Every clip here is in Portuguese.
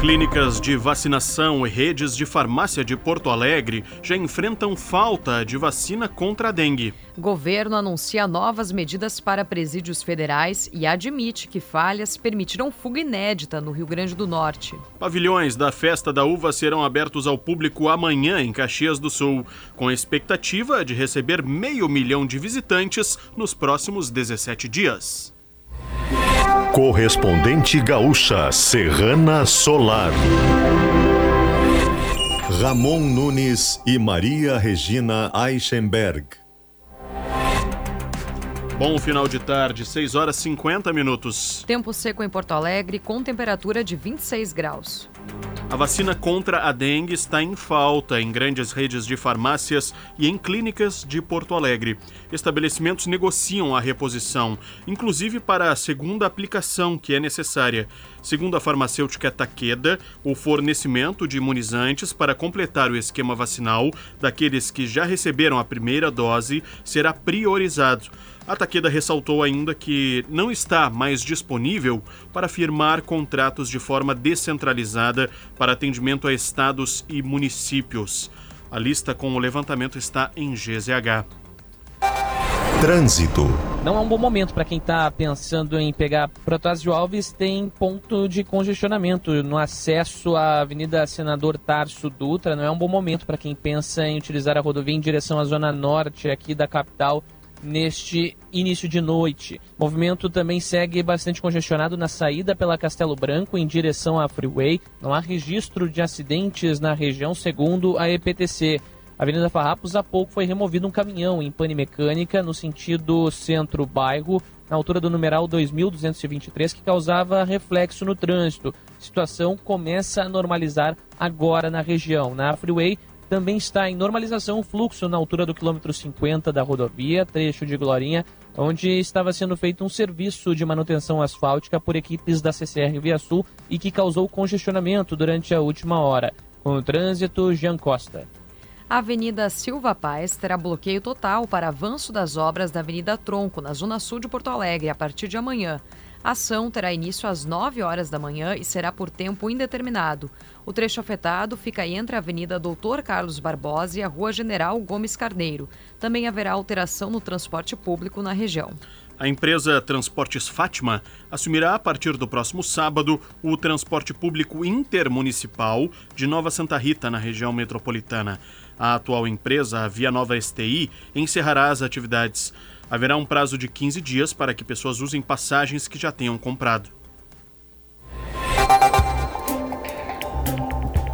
Clínicas de vacinação e redes de farmácia de Porto Alegre já enfrentam falta de vacina contra a dengue. Governo anuncia novas medidas para presídios federais e admite que falhas permitirão fuga inédita no Rio Grande do Norte. Pavilhões da Festa da Uva serão abertos ao público amanhã em Caxias do Sul, com a expectativa de receber meio milhão de visitantes nos próximos 17 dias. Correspondente gaúcha Serrana Solar. Ramon Nunes e Maria Regina Eichenberg. Bom final de tarde, 6 horas 50 minutos. Tempo seco em Porto Alegre, com temperatura de 26 graus. A vacina contra a dengue está em falta em grandes redes de farmácias e em clínicas de Porto Alegre. Estabelecimentos negociam a reposição, inclusive para a segunda aplicação que é necessária. Segundo a farmacêutica Takeda, o fornecimento de imunizantes para completar o esquema vacinal daqueles que já receberam a primeira dose será priorizado. A Takeda ressaltou ainda que não está mais disponível para firmar contratos de forma descentralizada para atendimento a estados e municípios. A lista com o levantamento está em GZH. Trânsito. Não é um bom momento para quem está pensando em pegar Protásio Alves. Tem ponto de congestionamento no acesso à Avenida Senador Tarso Dutra. Não é um bom momento para quem pensa em utilizar a rodovia em direção à zona norte aqui da capital neste início de noite. O movimento também segue bastante congestionado na saída pela Castelo Branco em direção à Freeway. Não há registro de acidentes na região, segundo a EPTC. A Avenida Farrapos há pouco foi removido um caminhão em pane mecânica no sentido centro-bairro, na altura do numeral 2223, que causava reflexo no trânsito. A situação começa a normalizar agora na região. Na Freeway, também está em normalização o fluxo na altura do quilômetro 50 da rodovia, trecho de Glorinha, onde estava sendo feito um serviço de manutenção asfáltica por equipes da CCR Via Sul e que causou congestionamento durante a última hora. Com o trânsito, Jean Costa. A Avenida Silva Paz terá bloqueio total para avanço das obras da Avenida Tronco, na zona sul de Porto Alegre, a partir de amanhã. A ação terá início às 9 horas da manhã e será por tempo indeterminado. O trecho afetado fica entre a Avenida Doutor Carlos Barbosa e a Rua General Gomes Carneiro. Também haverá alteração no transporte público na região. A empresa Transportes Fátima assumirá a partir do próximo sábado o transporte público intermunicipal de Nova Santa Rita, na região metropolitana. A atual empresa, a Via Nova STI, encerrará as atividades. Haverá um prazo de 15 dias para que pessoas usem passagens que já tenham comprado.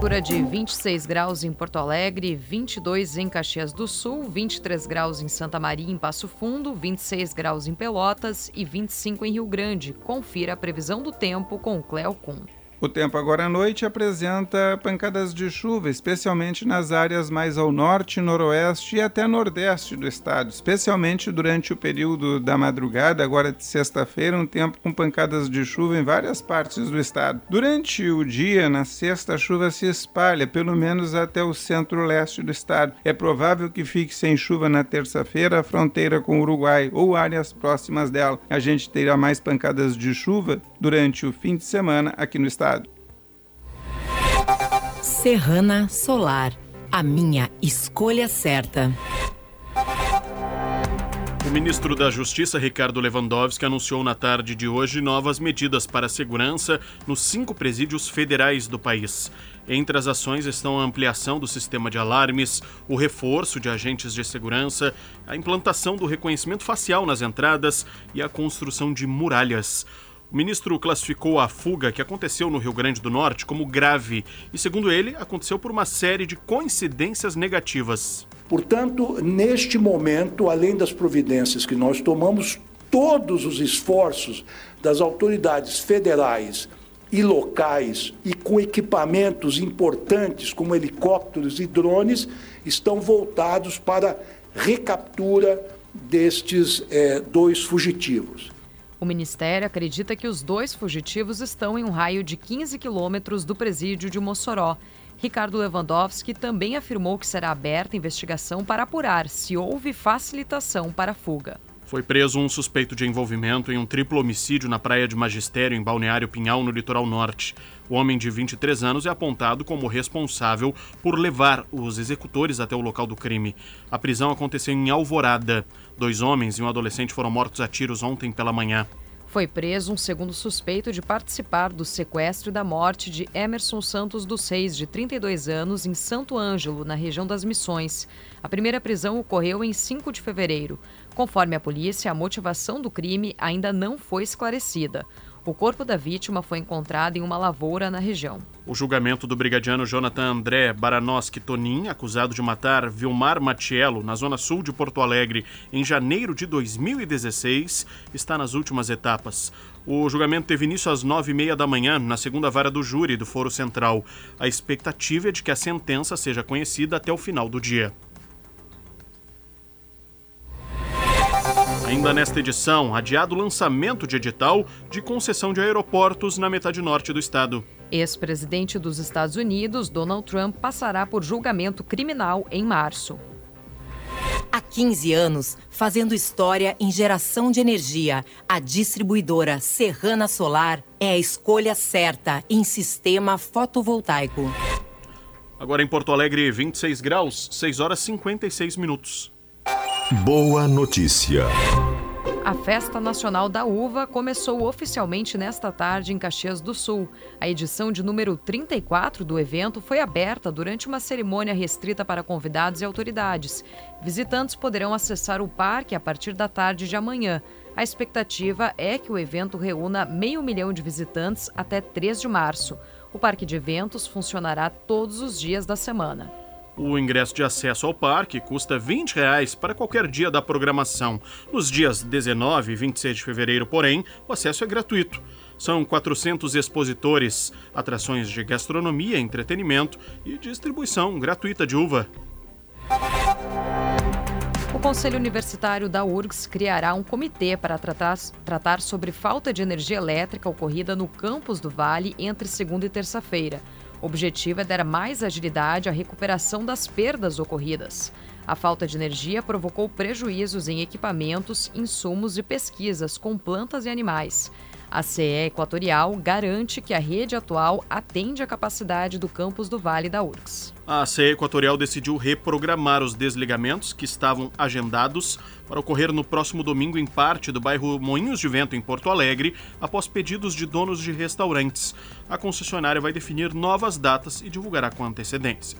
Temperatura de 26 graus em Porto Alegre, 22 em Caxias do Sul, 23 graus em Santa Maria, em Passo Fundo, 26 graus em Pelotas e 25 em Rio Grande. Confira a previsão do tempo com o Kuhn. O tempo agora à noite apresenta pancadas de chuva, especialmente nas áreas mais ao norte, noroeste e até nordeste do estado, especialmente durante o período da madrugada, agora de sexta-feira, um tempo com pancadas de chuva em várias partes do estado. Durante o dia, na sexta, a chuva se espalha, pelo menos até o centro-leste do estado. É provável que fique sem chuva na terça-feira, a fronteira com o Uruguai ou áreas próximas dela. A gente terá mais pancadas de chuva durante o fim de semana aqui no estado. Serrana Solar, a minha escolha certa. O ministro da Justiça, Ricardo Lewandowski, anunciou na tarde de hoje novas medidas para a segurança nos cinco presídios federais do país. Entre as ações estão a ampliação do sistema de alarmes, o reforço de agentes de segurança, a implantação do reconhecimento facial nas entradas e a construção de muralhas. O ministro classificou a fuga que aconteceu no Rio Grande do Norte como grave e, segundo ele, aconteceu por uma série de coincidências negativas. Portanto, neste momento, além das providências que nós tomamos, todos os esforços das autoridades federais e locais e com equipamentos importantes como helicópteros e drones estão voltados para recaptura destes é, dois fugitivos. O Ministério acredita que os dois fugitivos estão em um raio de 15 quilômetros do presídio de Mossoró. Ricardo Lewandowski também afirmou que será aberta investigação para apurar se houve facilitação para a fuga. Foi preso um suspeito de envolvimento em um triplo homicídio na praia de Magistério, em Balneário Pinhal, no litoral norte. O homem de 23 anos é apontado como responsável por levar os executores até o local do crime. A prisão aconteceu em Alvorada. Dois homens e um adolescente foram mortos a tiros ontem pela manhã. Foi preso um segundo suspeito de participar do sequestro e da morte de Emerson Santos dos Reis, de 32 anos, em Santo Ângelo, na região das Missões. A primeira prisão ocorreu em 5 de fevereiro. Conforme a polícia, a motivação do crime ainda não foi esclarecida. O corpo da vítima foi encontrado em uma lavoura na região. O julgamento do brigadiano Jonathan André Baranoski Tonin, acusado de matar Vilmar Matiello na zona sul de Porto Alegre em janeiro de 2016, está nas últimas etapas. O julgamento teve início às nove e meia da manhã, na segunda vara do júri do Foro Central. A expectativa é de que a sentença seja conhecida até o final do dia. Ainda nesta edição, adiado o lançamento de edital de concessão de aeroportos na metade norte do estado. Ex-presidente dos Estados Unidos, Donald Trump, passará por julgamento criminal em março. Há 15 anos, fazendo história em geração de energia, a distribuidora Serrana Solar é a escolha certa em sistema fotovoltaico. Agora em Porto Alegre, 26 graus, 6 horas 56 minutos. Boa notícia. A Festa Nacional da Uva começou oficialmente nesta tarde em Caxias do Sul. A edição de número 34 do evento foi aberta durante uma cerimônia restrita para convidados e autoridades. Visitantes poderão acessar o parque a partir da tarde de amanhã. A expectativa é que o evento reúna meio milhão de visitantes até 3 de março. O parque de eventos funcionará todos os dias da semana. O ingresso de acesso ao parque custa 20 reais para qualquer dia da programação. Nos dias 19 e 26 de fevereiro, porém, o acesso é gratuito. São 400 expositores, atrações de gastronomia, entretenimento e distribuição gratuita de uva. O Conselho Universitário da URGS criará um comitê para tratar, tratar sobre falta de energia elétrica ocorrida no campus do Vale entre segunda e terça-feira. O objetivo é dar mais agilidade à recuperação das perdas ocorridas. A falta de energia provocou prejuízos em equipamentos, insumos e pesquisas com plantas e animais. A CE Equatorial garante que a rede atual atende à capacidade do campus do Vale da URGS. A CE Equatorial decidiu reprogramar os desligamentos que estavam agendados para ocorrer no próximo domingo em parte do bairro Moinhos de Vento, em Porto Alegre, após pedidos de donos de restaurantes. A concessionária vai definir novas datas e divulgará com antecedência.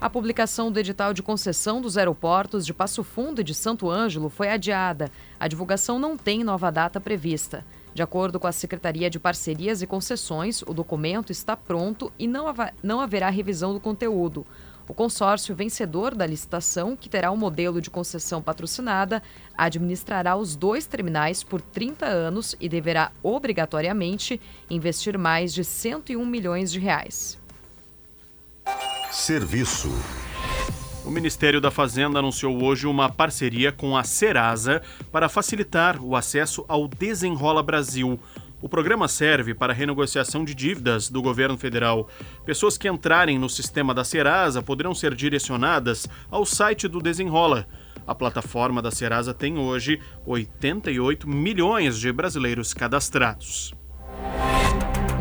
A publicação do edital de concessão dos aeroportos de Passo Fundo e de Santo Ângelo foi adiada. A divulgação não tem nova data prevista. De acordo com a Secretaria de Parcerias e Concessões, o documento está pronto e não, não haverá revisão do conteúdo. O consórcio vencedor da licitação, que terá um modelo de concessão patrocinada, administrará os dois terminais por 30 anos e deverá obrigatoriamente investir mais de 101 milhões de reais. Serviço. O Ministério da Fazenda anunciou hoje uma parceria com a Serasa para facilitar o acesso ao Desenrola Brasil. O programa serve para renegociação de dívidas do governo federal. Pessoas que entrarem no sistema da Serasa poderão ser direcionadas ao site do Desenrola. A plataforma da Serasa tem hoje 88 milhões de brasileiros cadastrados.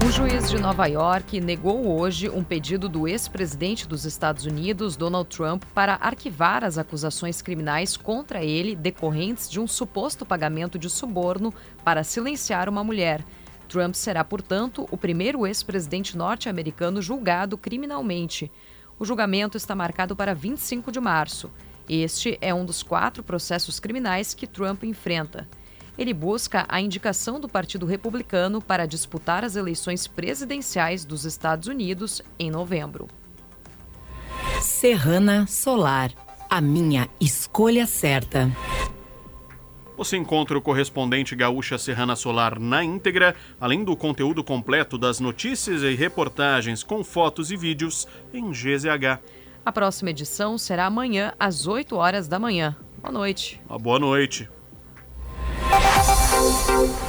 Um juiz de Nova York negou hoje um pedido do ex-presidente dos Estados Unidos, Donald Trump, para arquivar as acusações criminais contra ele decorrentes de um suposto pagamento de suborno para silenciar uma mulher. Trump será, portanto, o primeiro ex-presidente norte-americano julgado criminalmente. O julgamento está marcado para 25 de março. Este é um dos quatro processos criminais que Trump enfrenta ele busca a indicação do Partido Republicano para disputar as eleições presidenciais dos Estados Unidos em novembro. Serrana Solar, a minha escolha certa. Você encontra o correspondente Gaúcha Serrana Solar na íntegra, além do conteúdo completo das notícias e reportagens com fotos e vídeos em GZH. A próxima edição será amanhã às 8 horas da manhã. Boa noite. Uma boa noite. Thank you.